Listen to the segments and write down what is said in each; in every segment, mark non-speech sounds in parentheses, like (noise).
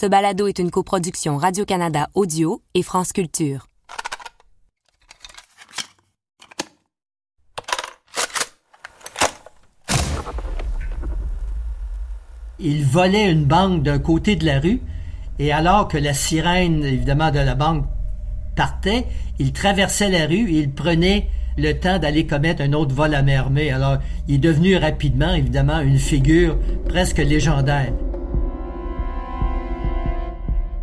Ce balado est une coproduction Radio-Canada Audio et France Culture. Il volait une banque d'un côté de la rue et alors que la sirène, évidemment, de la banque partait, il traversait la rue et il prenait le temps d'aller commettre un autre vol à main armée. Alors, il est devenu rapidement, évidemment, une figure presque légendaire.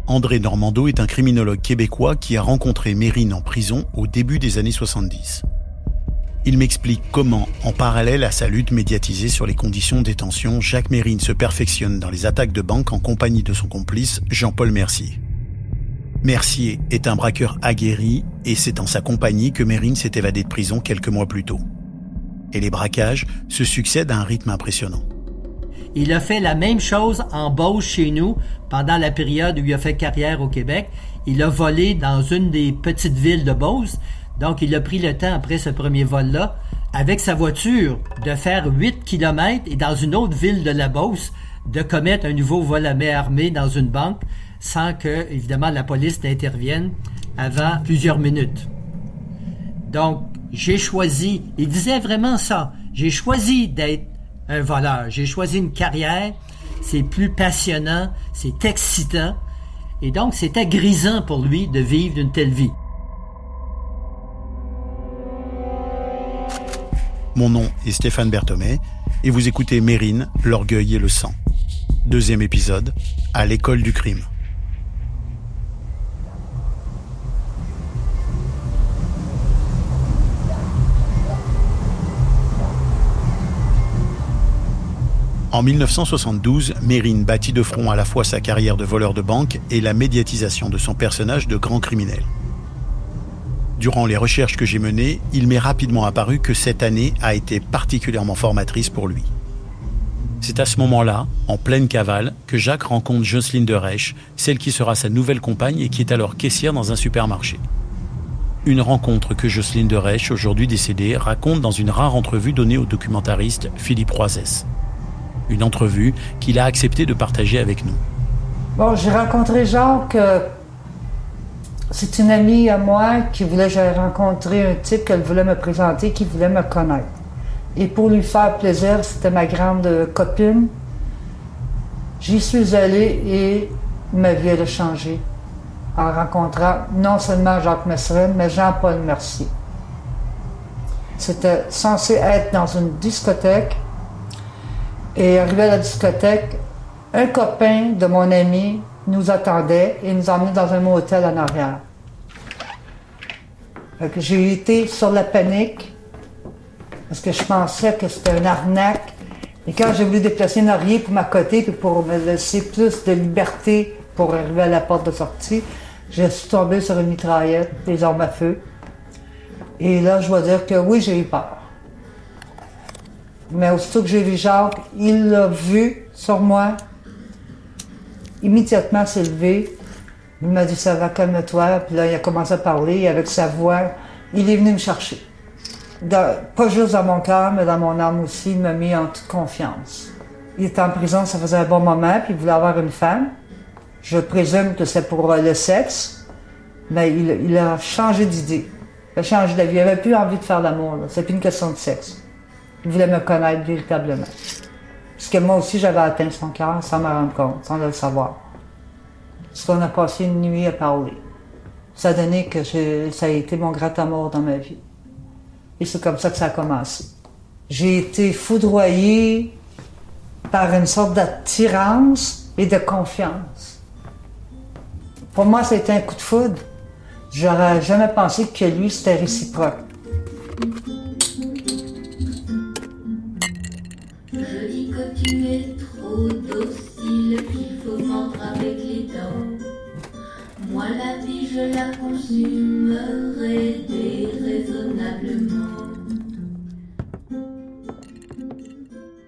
André Normando est un criminologue québécois qui a rencontré Mérine en prison au début des années 70. Il m'explique comment, en parallèle à sa lutte médiatisée sur les conditions de détention, Jacques Mérine se perfectionne dans les attaques de banque en compagnie de son complice Jean-Paul Mercier. Mercier est un braqueur aguerri et c'est en sa compagnie que Mérine s'est évadé de prison quelques mois plus tôt. Et les braquages se succèdent à un rythme impressionnant. Il a fait la même chose en Beauce chez nous pendant la période où il a fait carrière au Québec. Il a volé dans une des petites villes de Beauce. Donc, il a pris le temps après ce premier vol-là, avec sa voiture, de faire 8 km et dans une autre ville de la Beauce, de commettre un nouveau vol à main armée dans une banque sans que, évidemment, la police n'intervienne avant plusieurs minutes. Donc, j'ai choisi, il disait vraiment ça, j'ai choisi d'être un voleur. J'ai choisi une carrière, c'est plus passionnant, c'est excitant, et donc c'était grisant pour lui de vivre une telle vie. Mon nom est Stéphane Berthomé, et vous écoutez Mérine, l'orgueil et le sang. Deuxième épisode, à l'école du crime. En 1972, Mérine bâtit de front à la fois sa carrière de voleur de banque et la médiatisation de son personnage de grand criminel. Durant les recherches que j'ai menées, il m'est rapidement apparu que cette année a été particulièrement formatrice pour lui. C'est à ce moment-là, en pleine cavale, que Jacques rencontre Jocelyne de Reich, celle qui sera sa nouvelle compagne et qui est alors caissière dans un supermarché. Une rencontre que Jocelyne de Reich, aujourd'hui décédée, raconte dans une rare entrevue donnée au documentariste Philippe Roisès une entrevue qu'il a accepté de partager avec nous. Bon, j'ai rencontré Jacques. Euh, c'est une amie à moi qui voulait j'ai rencontré un type qu'elle voulait me présenter, qui voulait me connaître. Et pour lui faire plaisir, c'était ma grande copine. J'y suis allé et ma vie a changé en rencontrant non seulement Jacques Messeret, mais Jean-Paul Mercier. C'était censé être dans une discothèque et arrivé à la discothèque, un copain de mon ami nous attendait et nous emmenait dans un motel en arrière. J'ai été sur la panique parce que je pensais que c'était une arnaque. Et quand j'ai voulu déplacer une oreiller pour m'accoter puis pour me laisser plus de liberté pour arriver à la porte de sortie, je suis tombé sur une mitraillette, des armes à feu. Et là, je dois dire que oui, j'ai eu peur. Mais aussitôt que j'ai vu Jacques, il l'a vu sur moi. Immédiatement s'est levé. Il m'a dit ça va, calme-toi. Puis là, il a commencé à parler avec sa voix. Il est venu me chercher. pas juste dans mon cœur, mais dans mon âme aussi. Il m'a mis en toute confiance. Il était en prison, ça faisait un bon moment, puis il voulait avoir une femme. Je présume que c'est pour le sexe, mais il, a changé d'idée. Il a changé d'avis. Il n'avait plus envie de faire l'amour. C'est plus une question de sexe. Il voulait me connaître véritablement. Parce que moi aussi, j'avais atteint son cœur sans me rendre compte, sans le savoir. Parce qu'on a passé une nuit à parler. Ça a donné que ça a été mon grand amour dans ma vie. Et c'est comme ça que ça a commencé. J'ai été foudroyée par une sorte d'attirance et de confiance. Pour moi, c'était un coup de foudre. J'aurais jamais pensé que lui, c'était réciproque.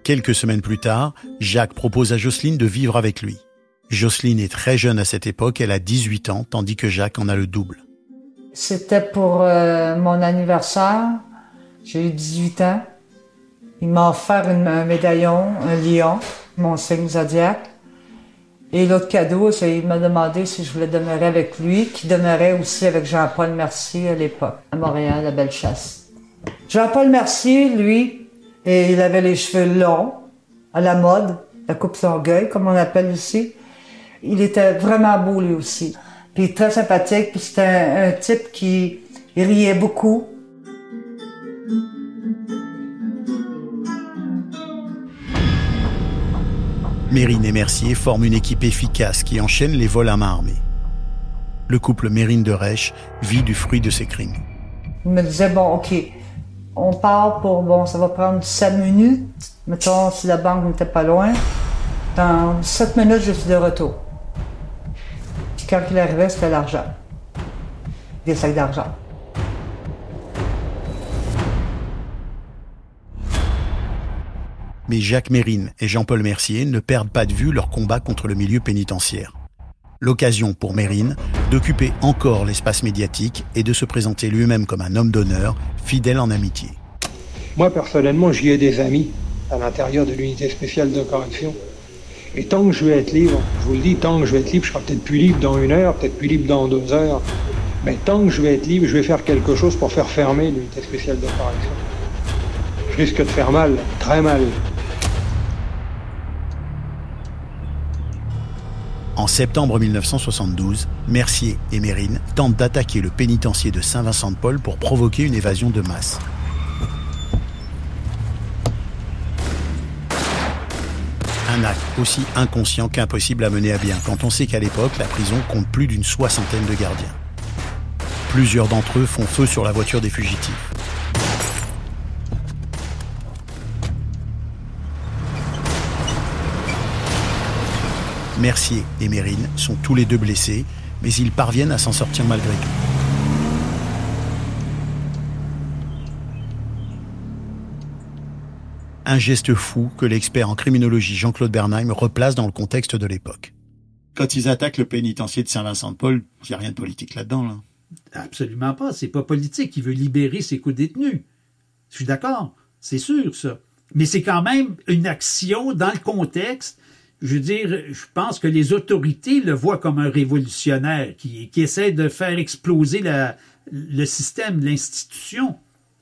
Quelques semaines plus tard, Jacques propose à Jocelyne de vivre avec lui. Jocelyne est très jeune à cette époque, elle a 18 ans, tandis que Jacques en a le double. C'était pour euh, mon anniversaire, j'ai eu 18 ans. Il m'a offert un médaillon, un lion, mon signe zodiaque. Et l'autre cadeau, c'est il m'a demandé si je voulais demeurer avec lui, qui demeurait aussi avec Jean-Paul Mercier à l'époque, à Montréal, à Bellechasse. Jean-Paul Mercier, lui, et il avait les cheveux longs, à la mode, la coupe longueuil, comme on appelle ici. Il était vraiment beau, lui aussi. Puis très sympathique, puis c'était un type qui riait beaucoup. Mérine et Mercier forment une équipe efficace qui enchaîne les vols à main armée. Le couple Mérine de Rèche vit du fruit de ses crimes. Il me disait, bon, OK, on part pour, bon, ça va prendre 7 minutes. Mettons, si la banque n'était pas loin. Dans 7 minutes, je suis de retour. Puis quand il arrivait, c'était l'argent. Des sacs d'argent. Mais Jacques Mérine et Jean-Paul Mercier ne perdent pas de vue leur combat contre le milieu pénitentiaire. L'occasion pour Mérine d'occuper encore l'espace médiatique et de se présenter lui-même comme un homme d'honneur, fidèle en amitié. Moi, personnellement, j'y ai des amis à l'intérieur de l'unité spéciale de correction. Et tant que je vais être libre, je vous le dis, tant que je vais être libre, je serai peut-être plus libre dans une heure, peut-être plus libre dans deux heures. Mais tant que je vais être libre, je vais faire quelque chose pour faire fermer l'unité spéciale de correction. Je risque de faire mal, très mal. En septembre 1972, Mercier et Mérine tentent d'attaquer le pénitencier de Saint-Vincent-de-Paul pour provoquer une évasion de masse. Un acte aussi inconscient qu'impossible à mener à bien quand on sait qu'à l'époque, la prison compte plus d'une soixantaine de gardiens. Plusieurs d'entre eux font feu sur la voiture des fugitifs. Mercier et Mérine sont tous les deux blessés, mais ils parviennent à s'en sortir malgré tout. Un geste fou que l'expert en criminologie Jean-Claude Bernheim replace dans le contexte de l'époque. Quand ils attaquent le pénitencier de Saint-Vincent-de-Paul, il n'y a rien de politique là-dedans. Là. Absolument pas. C'est pas politique. Il veut libérer ses co-détenus. Je suis d'accord. C'est sûr, ça. Mais c'est quand même une action dans le contexte je veux dire, je pense que les autorités le voient comme un révolutionnaire qui, qui essaie de faire exploser la, le système, l'institution.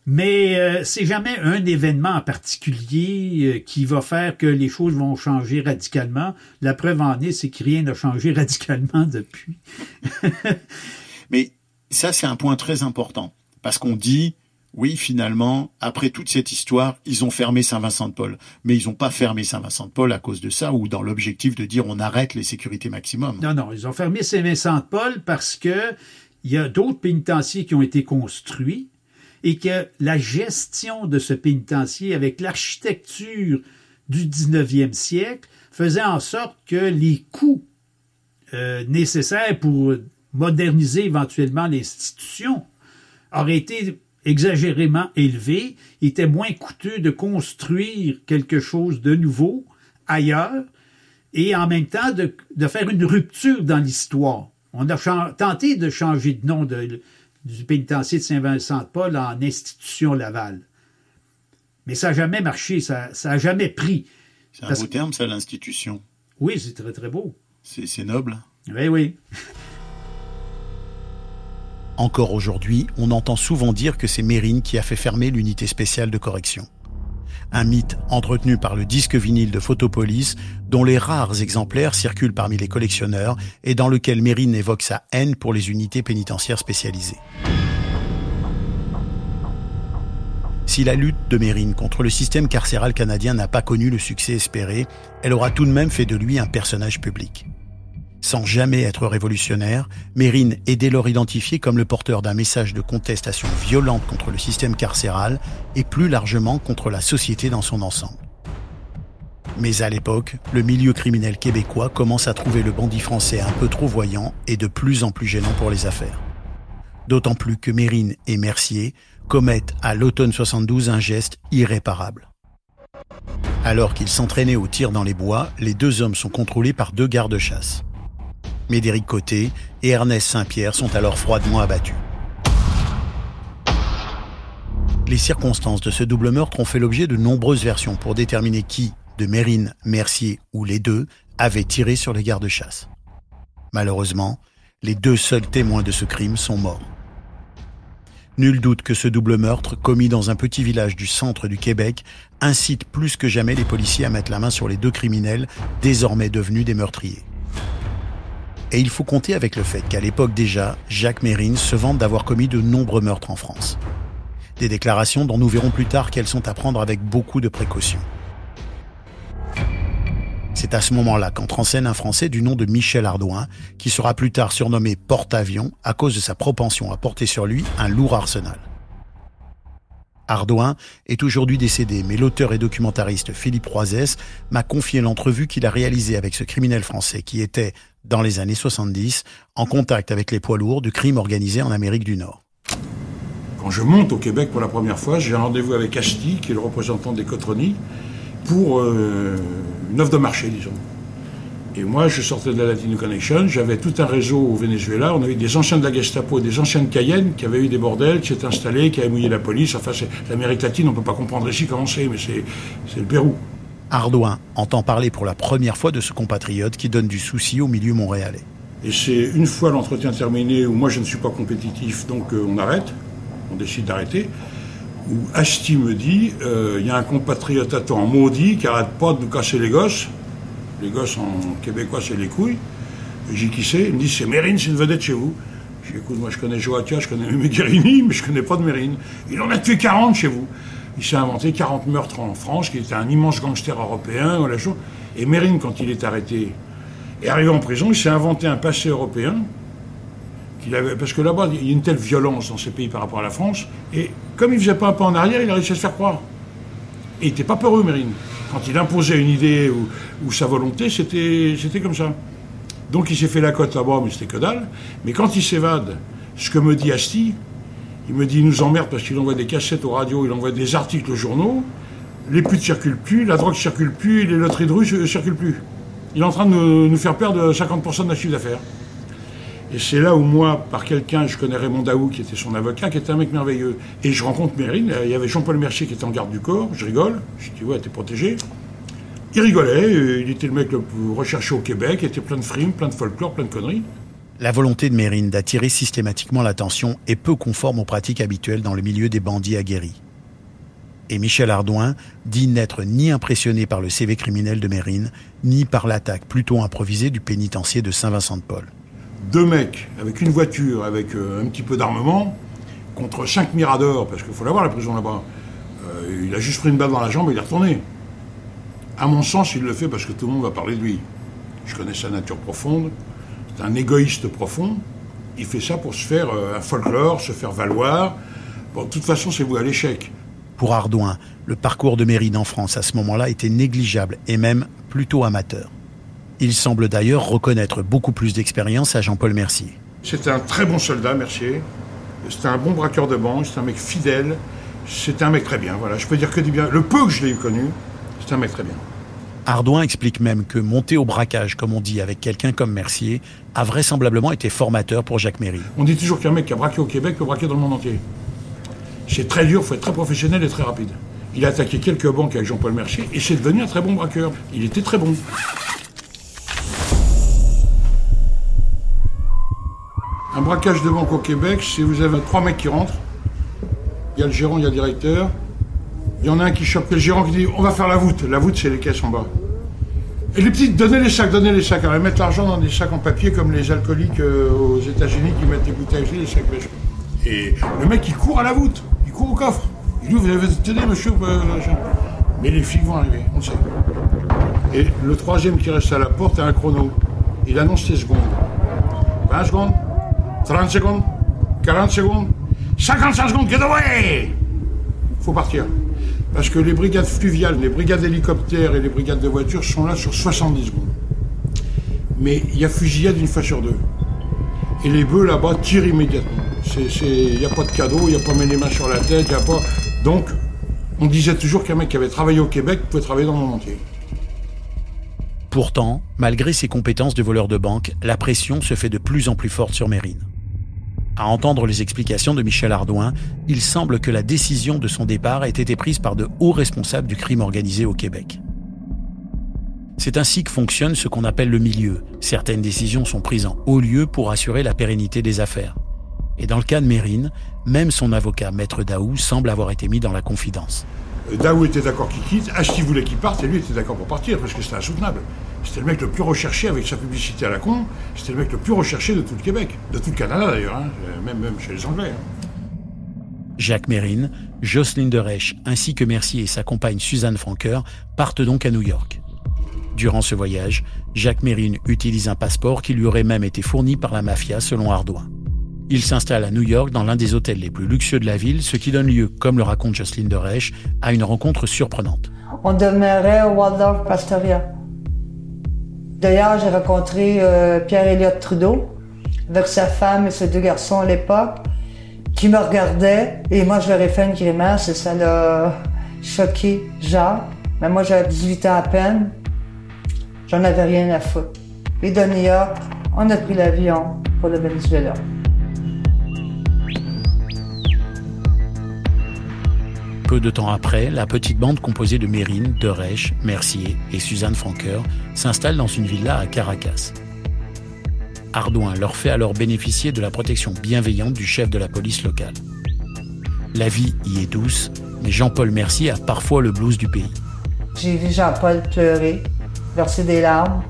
Mais euh, c'est jamais un événement en particulier euh, qui va faire que les choses vont changer radicalement. La preuve en est, c'est que rien n'a changé (laughs) radicalement depuis. Mais ça, c'est un point très important. Parce qu'on dit, oui, finalement, après toute cette histoire, ils ont fermé Saint-Vincent-de-Paul. Mais ils n'ont pas fermé Saint-Vincent-de-Paul à cause de ça ou dans l'objectif de dire on arrête les sécurités maximum. Non, non, ils ont fermé Saint-Vincent-de-Paul parce que il y a d'autres pénitenciers qui ont été construits et que la gestion de ce pénitencier avec l'architecture du 19e siècle faisait en sorte que les coûts euh, nécessaires pour moderniser éventuellement l'institution auraient été exagérément élevé, il était moins coûteux de construire quelque chose de nouveau ailleurs et en même temps de, de faire une rupture dans l'histoire. On a tenté de changer de nom de, du pénitencier de Saint-Vincent-de-Paul en institution Laval. Mais ça n'a jamais marché, ça n'a jamais pris. C'est un beau terme, ça, l'institution. Oui, c'est très, très beau. C'est noble. Oui, oui. Encore aujourd'hui, on entend souvent dire que c'est Mérine qui a fait fermer l'unité spéciale de correction. Un mythe entretenu par le disque vinyle de Photopolis, dont les rares exemplaires circulent parmi les collectionneurs et dans lequel Mérine évoque sa haine pour les unités pénitentiaires spécialisées. Si la lutte de Mérine contre le système carcéral canadien n'a pas connu le succès espéré, elle aura tout de même fait de lui un personnage public. Sans jamais être révolutionnaire, Mérine est dès lors identifié comme le porteur d'un message de contestation violente contre le système carcéral et plus largement contre la société dans son ensemble. Mais à l'époque, le milieu criminel québécois commence à trouver le bandit français un peu trop voyant et de plus en plus gênant pour les affaires. D'autant plus que Mérine et Mercier commettent à l'automne 72 un geste irréparable. Alors qu'ils s'entraînaient au tir dans les bois, les deux hommes sont contrôlés par deux gardes-chasse. Médéric Côté et Ernest Saint-Pierre sont alors froidement abattus. Les circonstances de ce double meurtre ont fait l'objet de nombreuses versions pour déterminer qui, de Mérine, Mercier ou les deux, avait tiré sur les gardes-chasse. Malheureusement, les deux seuls témoins de ce crime sont morts. Nul doute que ce double meurtre, commis dans un petit village du centre du Québec, incite plus que jamais les policiers à mettre la main sur les deux criminels, désormais devenus des meurtriers. Et il faut compter avec le fait qu'à l'époque déjà, Jacques Mérine se vante d'avoir commis de nombreux meurtres en France. Des déclarations dont nous verrons plus tard qu'elles sont à prendre avec beaucoup de précautions. C'est à ce moment-là qu'entre en scène un Français du nom de Michel Ardouin, qui sera plus tard surnommé Porte-Avions à cause de sa propension à porter sur lui un lourd arsenal. Ardouin est aujourd'hui décédé, mais l'auteur et documentariste Philippe Roisès m'a confié l'entrevue qu'il a réalisée avec ce criminel français qui était, dans les années 70, en contact avec les poids lourds du crime organisé en Amérique du Nord. Quand je monte au Québec pour la première fois, j'ai un rendez-vous avec Asti, qui est le représentant des Cotronies, pour euh, une offre de marché, disons. Et moi, je sortais de la Latino Connection, j'avais tout un réseau au Venezuela, on avait des anciens de la Gestapo, des anciens de Cayenne qui avaient eu des bordels, qui s'étaient installés, qui avaient mouillé la police. Enfin, c'est l'Amérique latine, on ne peut pas comprendre ici comment c'est, mais c'est le Pérou. Ardouin entend parler pour la première fois de ce compatriote qui donne du souci au milieu montréalais. Et c'est une fois l'entretien terminé où moi je ne suis pas compétitif, donc euh, on arrête, on décide d'arrêter où Asti me dit euh, il y a un compatriote à toi en maudit qui arrête pas de nous casser les gosses. Les gosses en québécois, c'est les couilles. J'ai qui c'est Il me dit c'est Mérine, c'est une vedette chez vous. J'ai écoute, moi je connais Joatia, je connais Guérini, mais je connais pas de Mérine. Il en a tué 40 chez vous. Il s'est inventé 40 meurtres en France, qui était un immense gangster européen. Voilà, et Mérine, quand il est arrêté et arrivé en prison, il s'est inventé un passé européen parce que là-bas, il y a une telle violence dans ces pays par rapport à la France. Et comme il faisait pas un pas en arrière, il a réussi à se faire croire. Et il n'était pas peureux, Mérine. Quand il imposait une idée ou, sa volonté, c'était comme ça. Donc il s'est fait la cote là-bas, mais c'était que dalle. Mais quand il s'évade, ce que me dit Asti, il me dit il nous emmerde parce qu'il envoie des cassettes aux radios, il envoie des articles aux journaux, les putes circulent plus, la drogue ne circule plus, les loteries de rue ne circulent plus. Il est en train de nous, faire perdre 50% de notre chiffre d'affaires. Et c'est là où moi, par quelqu'un, je connais Raymond Daou, qui était son avocat, qui était un mec merveilleux. Et je rencontre Mérine, il y avait Jean-Paul Mercier qui était en garde du corps, je rigole, je dis ouais, t'es protégé. Il rigolait, il était le mec le plus recherché au Québec, il était plein de frimes, plein de folklore, plein de conneries. La volonté de Mérine d'attirer systématiquement l'attention est peu conforme aux pratiques habituelles dans le milieu des bandits aguerris. Et Michel Ardouin dit n'être ni impressionné par le CV criminel de Mérine, ni par l'attaque plutôt improvisée du pénitencier de Saint-Vincent-de-Paul deux mecs avec une voiture, avec euh, un petit peu d'armement, contre cinq miradors, parce qu'il faut l'avoir la prison là-bas. Euh, il a juste pris une balle dans la jambe et il est retourné. À mon sens, il le fait parce que tout le monde va parler de lui. Je connais sa nature profonde. C'est un égoïste profond. Il fait ça pour se faire euh, un folklore, se faire valoir. Bon, de toute façon, c'est vous à l'échec. Pour Ardouin, le parcours de Mérine en France à ce moment-là était négligeable et même plutôt amateur. Il semble d'ailleurs reconnaître beaucoup plus d'expérience à Jean-Paul Mercier. C'était un très bon soldat, Mercier. C'était un bon braqueur de banque, c'était un mec fidèle. C'était un mec très bien, voilà. Je peux dire que du bien. Le peu que je l'ai eu connu, c'était un mec très bien. Ardouin explique même que monter au braquage, comme on dit, avec quelqu'un comme Mercier, a vraisemblablement été formateur pour Jacques Méry. On dit toujours qu'un mec qui a braqué au Québec peut braquer dans le monde entier. C'est très dur, il faut être très professionnel et très rapide. Il a attaqué quelques banques avec Jean-Paul Mercier et c'est devenu un très bon braqueur. Il était très bon. Un braquage de banque au Québec, si vous avez trois mecs qui rentrent, il y a le gérant, il y a le directeur, il y en a un qui chope le gérant qui dit on va faire la voûte. La voûte, c'est les caisses en bas. Et les petites, donnez les sacs, donnez les sacs. Alors, ils mettent l'argent dans des sacs en papier comme les alcooliques euh, aux États-Unis qui mettent des bouteilles, les sacs bêches. Et le mec, il court à la voûte, il court au coffre. Il dit Vous avez tenez, monsieur euh, Mais les flics vont arriver, on sait. Et le troisième qui reste à la porte a un chrono. Il annonce ses secondes. 20 secondes, 30 secondes, 40 secondes, 55 secondes, get away Faut partir. Parce que les brigades fluviales, les brigades d'hélicoptères et les brigades de voitures sont là sur 70 secondes. Mais il y a fusillade une fois sur deux. Et les bœufs là-bas tirent immédiatement. Il n'y a pas de cadeau, il n'y a pas mettre les mains sur la tête, il a pas. Donc, on disait toujours qu'un mec qui avait travaillé au Québec pouvait travailler dans le monde entier. Pourtant, malgré ses compétences de voleur de banque, la pression se fait de plus en plus forte sur Mérine. À entendre les explications de Michel Ardouin, il semble que la décision de son départ ait été prise par de hauts responsables du crime organisé au Québec. C'est ainsi que fonctionne ce qu'on appelle le milieu. Certaines décisions sont prises en haut lieu pour assurer la pérennité des affaires. Et dans le cas de Mérine, même son avocat, Maître Daou, semble avoir été mis dans la confidence. Daou était d'accord qu'il quitte, Ashti voulait qu'il parte et lui était d'accord pour partir parce que c'était insoutenable. C'était le mec le plus recherché avec sa publicité à la con, c'était le mec le plus recherché de tout le Québec, de tout le Canada d'ailleurs, hein, même, même chez les Anglais. Hein. Jacques Mérine, Jocelyne de Reich ainsi que Mercier et sa compagne Suzanne Franqueur partent donc à New York. Durant ce voyage, Jacques Mérine utilise un passeport qui lui aurait même été fourni par la mafia selon Ardouin. Il s'installe à New York dans l'un des hôtels les plus luxueux de la ville, ce qui donne lieu, comme le raconte Jocelyne de Reich, à une rencontre surprenante. On demeurait au Waldorf Pastoria. D'ailleurs, j'ai rencontré euh, Pierre-Éliott Trudeau avec sa femme et ses deux garçons à l'époque qui me regardaient et moi je leur ai fait une grimace et ça l'a choqué Jacques. Mais moi j'avais 18 ans à peine. J'en avais rien à foutre. Et de on a pris l'avion pour le Venezuela. Peu de temps après, la petite bande composée de Mérine, de Reich, Mercier et Suzanne Franqueur s'installe dans une villa à Caracas. Ardouin leur fait alors bénéficier de la protection bienveillante du chef de la police locale. La vie y est douce, mais Jean-Paul Mercier a parfois le blues du pays. J'ai vu Jean-Paul pleurer, verser des larmes.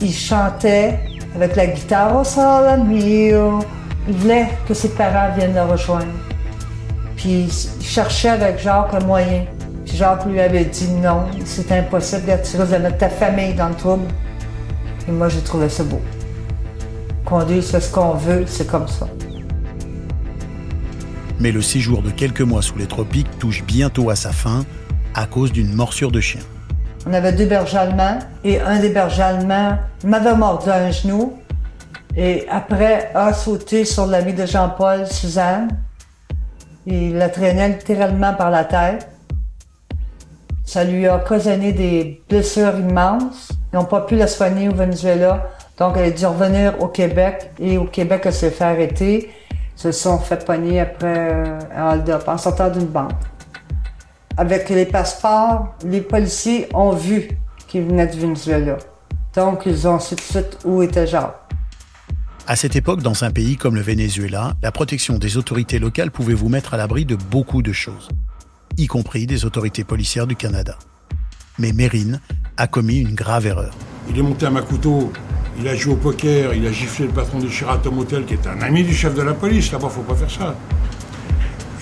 Il chantait avec la guitare au sol mio. Il voulait que ses parents viennent le rejoindre. Puis il cherchait avec Jacques un moyen. Puis Jacques lui avait dit non, c'est impossible tu de mettre ta famille dans le trouble. Et moi, j'ai trouvé ça beau. Qu'on dise ce qu'on veut, c'est comme ça. Mais le séjour de quelques mois sous les tropiques touche bientôt à sa fin à cause d'une morsure de chien. On avait deux bergers allemands et un des bergers allemands m'avait mordu à un genou et après a sauté sur l'ami de Jean-Paul, Suzanne. Il la traînait littéralement par la tête. Ça lui a occasionné des blessures immenses. Ils n'ont pas pu la soigner au Venezuela. Donc, elle a dû revenir au Québec. Et au Québec, elle s'est fait arrêter. Ils se sont fait pogner après euh, en sortant d'une banque. Avec les passeports, les policiers ont vu qu'il venait du Venezuela. Donc, ils ont su tout de suite où était Jacques. À cette époque, dans un pays comme le Venezuela, la protection des autorités locales pouvait vous mettre à l'abri de beaucoup de choses, y compris des autorités policières du Canada. Mais Mérine a commis une grave erreur. Il est monté à Makuto, il a joué au poker, il a giflé le patron du Sheraton Hotel, qui est un ami du chef de la police. Là-bas, faut pas faire ça.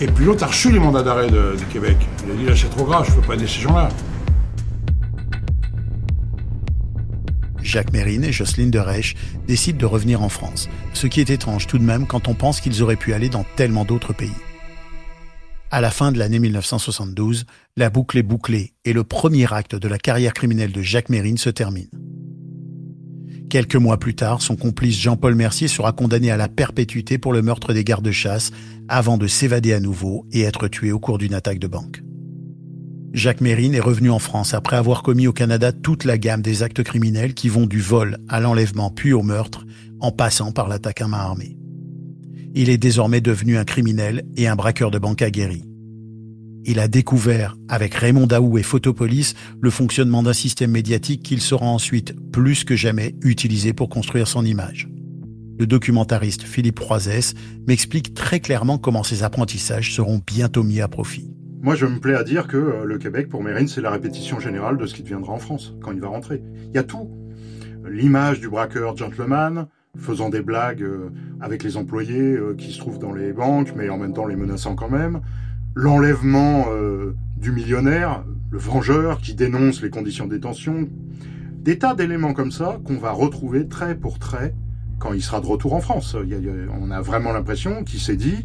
Et puis l'autre a reçu les mandats d'arrêt du Québec. Il a dit là, c'est trop grave, je peux pas aider ces gens-là. Jacques Mérine et Jocelyne de Reich décident de revenir en France, ce qui est étrange tout de même quand on pense qu'ils auraient pu aller dans tellement d'autres pays. À la fin de l'année 1972, la boucle est bouclée et le premier acte de la carrière criminelle de Jacques Mérine se termine. Quelques mois plus tard, son complice Jean-Paul Mercier sera condamné à la perpétuité pour le meurtre des gardes-chasse avant de s'évader à nouveau et être tué au cours d'une attaque de banque. Jacques Mérine est revenu en France après avoir commis au Canada toute la gamme des actes criminels qui vont du vol à l'enlèvement puis au meurtre, en passant par l'attaque à main armée. Il est désormais devenu un criminel et un braqueur de banque aguerri. Il a découvert, avec Raymond Daou et Photopolis, le fonctionnement d'un système médiatique qu'il saura ensuite, plus que jamais, utiliser pour construire son image. Le documentariste Philippe Roisès m'explique très clairement comment ces apprentissages seront bientôt mis à profit. Moi, je me plais à dire que euh, le Québec, pour Mérine, c'est la répétition générale de ce qui deviendra en France, quand il va rentrer. Il y a tout. L'image du braqueur gentleman, faisant des blagues euh, avec les employés euh, qui se trouvent dans les banques, mais en même temps les menaçant quand même. L'enlèvement du millionnaire, le vengeur qui dénonce les conditions de détention. Des tas d'éléments comme ça qu'on va retrouver trait pour trait quand il sera de retour en France. on a vraiment l'impression qu'il s'est dit,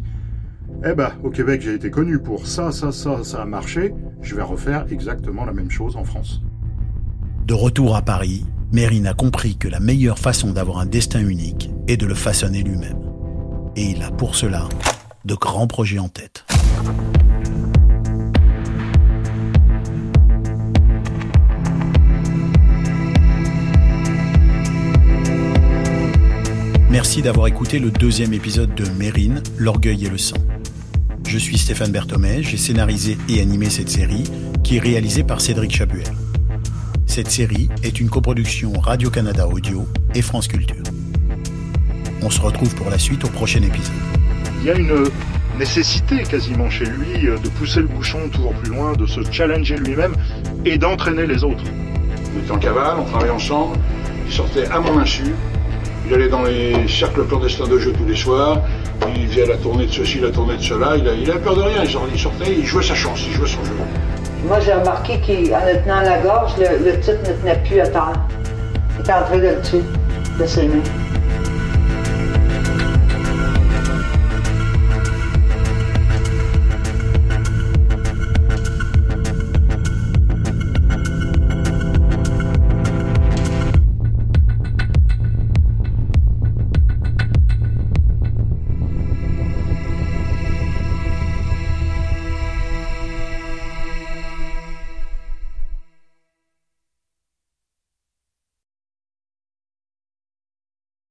eh ben, au Québec, j'ai été connu pour ça, ça, ça, ça a marché. Je vais refaire exactement la même chose en France. De retour à Paris, Mérine a compris que la meilleure façon d'avoir un destin unique est de le façonner lui-même. Et il a pour cela de grands projets en tête. Merci d'avoir écouté le deuxième épisode de Mérine, l'orgueil et le sang. Je suis Stéphane Berthomé, j'ai scénarisé et animé cette série qui est réalisée par Cédric Chabuel. Cette série est une coproduction Radio-Canada Audio et France Culture. On se retrouve pour la suite au prochain épisode. Il y a une nécessité quasiment chez lui de pousser le bouchon toujours plus loin, de se challenger lui-même et d'entraîner les autres. On était en cavale, on travaillait ensemble, il sortait à mon insu, il allait dans les cercles clandestins de jeu tous les soirs, il faisait la tournée de ceci, la tournée de cela, il avait peur de rien, il sortait, il jouait sa chance, il jouait son jeu. Moi, j'ai remarqué qu'en le tenant la gorge, le, le type ne tenait plus à terre. Il était en train de le tuer, de mains.